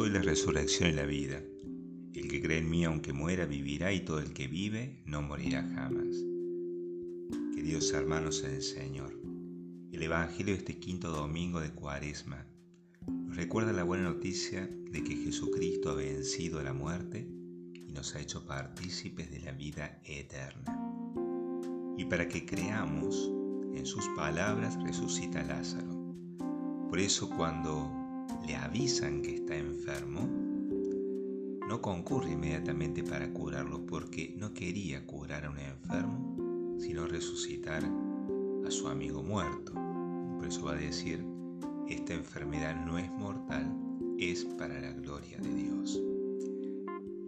soy la resurrección y la vida. El que cree en mí, aunque muera, vivirá, y todo el que vive no morirá jamás. Queridos hermanos en el Señor, el Evangelio de este quinto domingo de Cuaresma nos recuerda la buena noticia de que Jesucristo ha vencido la muerte y nos ha hecho partícipes de la vida eterna. Y para que creamos en sus palabras resucita Lázaro. Por eso cuando le avisan que está enfermo, no concurre inmediatamente para curarlo porque no quería curar a un enfermo, sino resucitar a su amigo muerto. Por eso va a decir, esta enfermedad no es mortal, es para la gloria de Dios.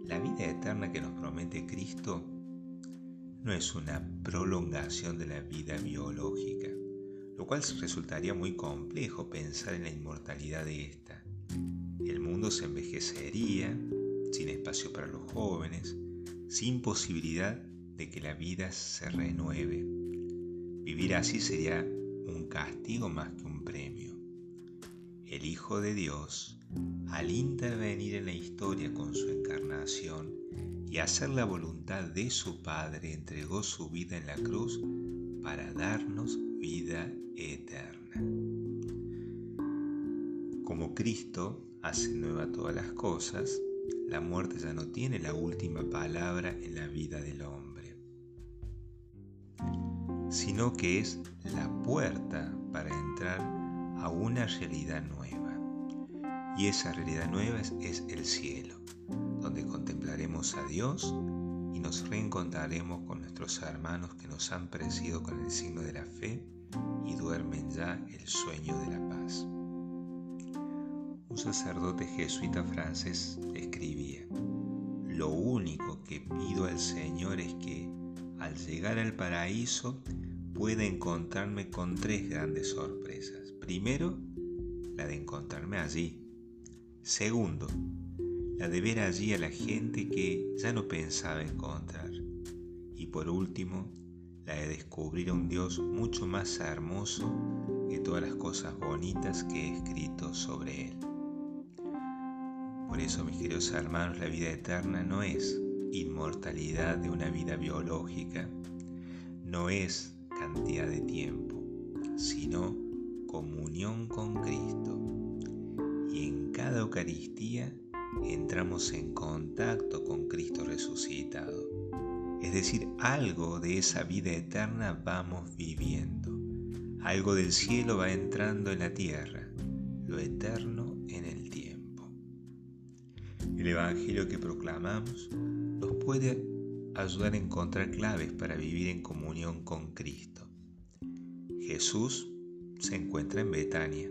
La vida eterna que nos promete Cristo no es una prolongación de la vida biológica, lo cual resultaría muy complejo pensar en la inmortalidad de esta. El mundo se envejecería, sin espacio para los jóvenes, sin posibilidad de que la vida se renueve. Vivir así sería un castigo más que un premio. El Hijo de Dios, al intervenir en la historia con su encarnación y hacer la voluntad de su Padre, entregó su vida en la cruz para darnos vida eterna. Como Cristo hace nueva todas las cosas, la muerte ya no tiene la última palabra en la vida del hombre, sino que es la puerta para entrar a una realidad nueva. Y esa realidad nueva es, el cielo, donde contemplaremos a Dios y nos reencontraremos con nuestros hermanos que nos han precedido con el signo de la fe y duermen ya el sueño de la paz. Un sacerdote jesuita francés escribía, lo único que pido al Señor es que al llegar al paraíso pueda encontrarme con tres grandes sorpresas. Primero, la de encontrarme allí. Segundo, la de ver allí a la gente que ya no pensaba encontrar. Y por último, la de descubrir a un Dios mucho más hermoso que todas las cosas bonitas que he escrito sobre Él. Por eso, mis queridos hermanos, la vida eterna no es inmortalidad de una vida biológica, no es cantidad de tiempo, sino comunión con Cristo. Y en cada Eucaristía entramos en contacto con Cristo resucitado. Es decir, algo de esa vida eterna vamos viviendo. Algo del cielo va entrando en la tierra, lo eterno en el tiempo. El Evangelio que proclamamos nos puede ayudar a encontrar claves para vivir en comunión con Cristo. Jesús se encuentra en Betania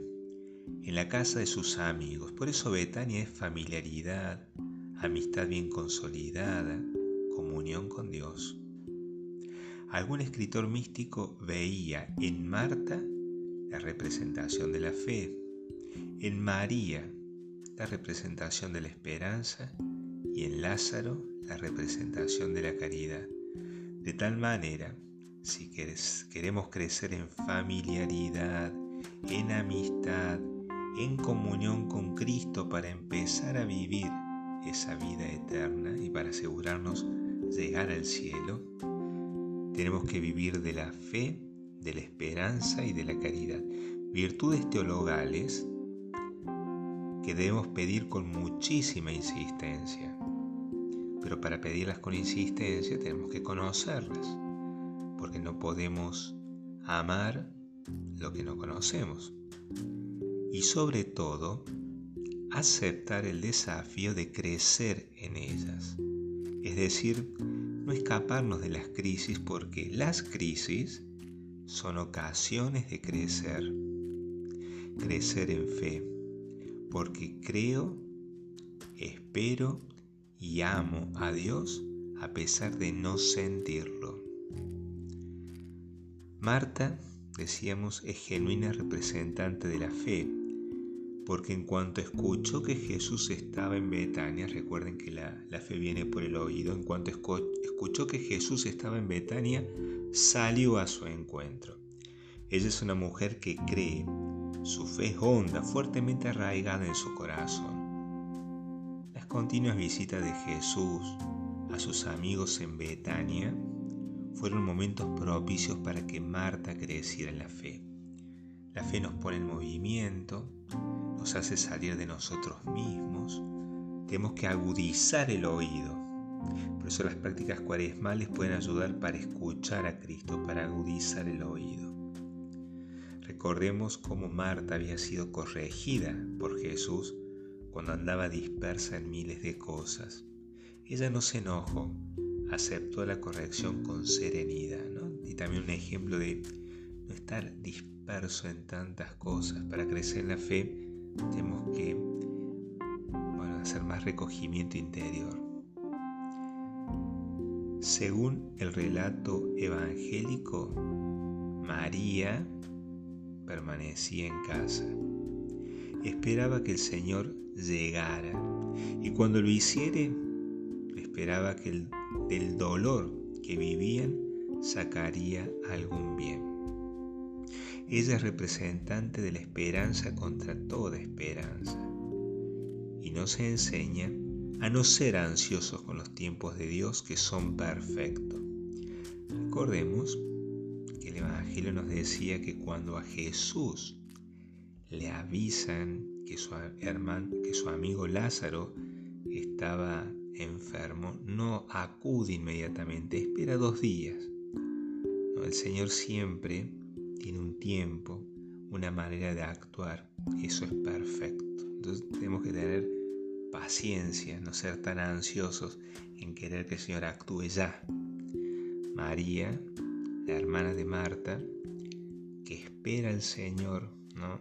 en la casa de sus amigos. Por eso Betania es familiaridad, amistad bien consolidada, comunión con Dios. Algún escritor místico veía en Marta la representación de la fe, en María la representación de la esperanza y en Lázaro la representación de la caridad. De tal manera, si queremos crecer en familiaridad, en amistad, en comunión con Cristo para empezar a vivir esa vida eterna y para asegurarnos llegar al cielo, tenemos que vivir de la fe, de la esperanza y de la caridad. Virtudes teologales que debemos pedir con muchísima insistencia. Pero para pedirlas con insistencia tenemos que conocerlas, porque no podemos amar lo que no conocemos y sobre todo aceptar el desafío de crecer en ellas. Es decir, no escaparnos de las crisis porque las crisis son ocasiones de crecer. Crecer en fe, porque creo, espero y amo a Dios a pesar de no sentirlo. Marta, decíamos, es genuina representante de la fe porque en cuanto escuchó que Jesús estaba en Betania, recuerden que la, fe viene por el oído, en cuanto escuchó que Jesús estaba en Betania, salió a su encuentro. Ella es una mujer que cree, su fe es honda, fuertemente arraigada en su corazón. continuas visitas de Jesús a sus amigos en Betania fueron momentos propicios para que Marta creciera en la fe. La fe nos pone en movimiento, nos hace salir de nosotros mismos, tenemos que agudizar el oído. Por eso las prácticas cuaresmales pueden ayudar para escuchar a Cristo, para agudizar el oído. Recordemos cómo Marta había sido corregida por Jesús cuando andaba dispersa en miles de cosas. Ella no se enojó, aceptó la corrección con serenidad. Y también un ejemplo de no estar disperso en tantas cosas. Para crecer la fe tenemos que hacer más recogimiento interior. Según el relato evangélico, María permanecía en casa. Esperaba que el Señor llegara y cuando lo hiciere, esperaba que el, del dolor que vivían sacaría algún bien. Ella es representante de la esperanza contra toda esperanza y nos enseña a no ser ansiosos con los tiempos de Dios que son perfectos. Recordemos que el Evangelio nos decía que cuando a Jesús le avisan que su, hermano, que su amigo Lázaro estaba enfermo, no acude inmediatamente, espera dos días. El Señor siempre tiene un tiempo, una manera de actuar, eso es perfecto. Entonces tenemos que tener paciencia, no ser tan ansiosos en querer que el Señor actúe ya. María, la hermana de Marta, que espera al Señor, ¿no?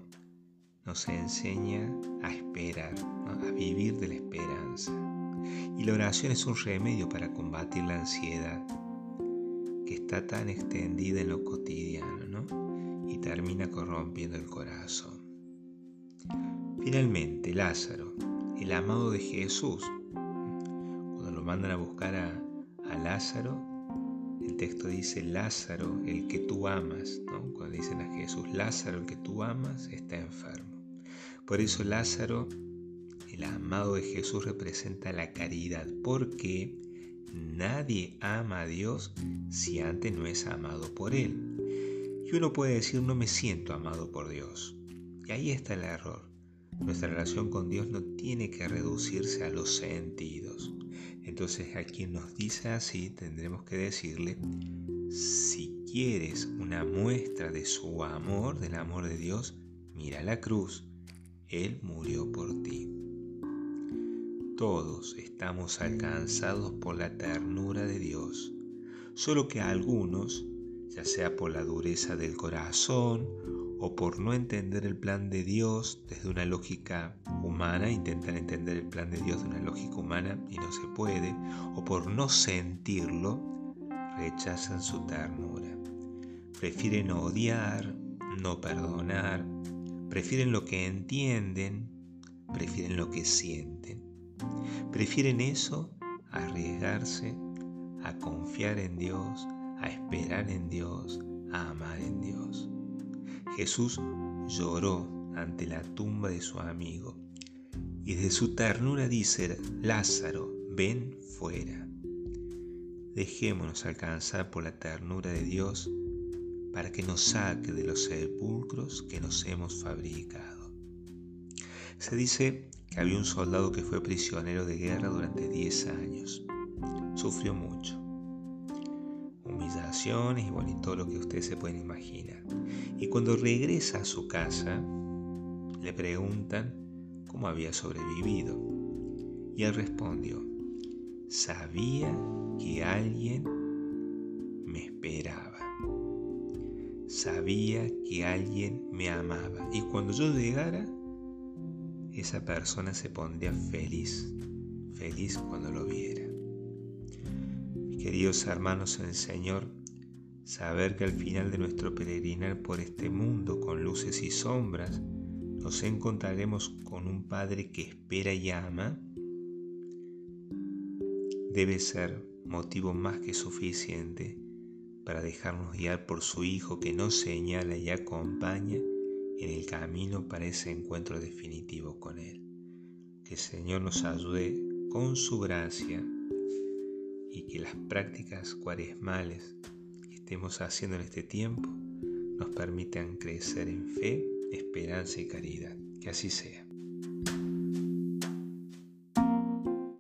nos enseña a esperar, a vivir de la esperanza. Y la oración es un remedio para combatir la ansiedad que está tan extendida en lo cotidiano ¿no? Termina corrompiendo el corazón. Finalmente, Lázaro, el amado de Jesús, cuando lo mandan a buscar a, Lázaro, el texto dice, Lázaro, el que tú amas, cuando dicen a Jesús, Lázaro, el que tú amas, está enfermo. Por eso Lázaro el amado de Jesús representa la caridad, porque nadie ama a Dios si antes no es amado por Él. Y uno puede decir, no me siento amado por Dios. Y ahí está el error. Nuestra relación con Dios no tiene que reducirse a los sentidos. Entonces a quien nos dice así tendremos que decirle, si quieres una muestra de su amor, del amor de Dios, mira la cruz. Él murió por ti. Todos estamos alcanzados por la ternura de Dios, solo que algunos, ya sea por la dureza del corazón o por no entender el plan de Dios desde una lógica humana, intentan entender el plan de Dios de una lógica humana y no se puede, o por no sentirlo, rechazan su ternura. Prefieren odiar, no perdonar, prefieren lo que entienden, prefieren lo que sienten. Prefieren eso a arriesgarse, a confiar en Dios, a esperar en Dios, a amar en Dios. Jesús lloró ante la tumba de su amigo y de su ternura dice, Lázaro, ven fuera. Dejémonos alcanzar por la ternura de Dios para que nos saque de los sepulcros que nos hemos fabricado. Se dice que había un soldado que fue prisionero de guerra durante 10 años. Sufrió mucho. Y bueno, todo lo que ustedes se pueden imaginar. Y cuando regresa a su casa, le preguntan cómo había sobrevivido. Y él respondió, sabía que alguien me esperaba. Sabía que alguien me amaba. Y cuando yo llegara, esa persona se pondría feliz, feliz cuando lo viera. Queridos hermanos en el Señor, saber que al final de nuestro peregrinar por este mundo con luces y sombras, nos encontraremos con un Padre que espera y ama, debe ser motivo más que suficiente para dejarnos guiar por su Hijo que nos señala y acompaña en el camino para ese encuentro definitivo con Él. Que el Señor nos ayude con su gracia y que las prácticas cuaresmales estemos haciendo en este tiempo nos permitan crecer en fe, esperanza y caridad. Que así sea.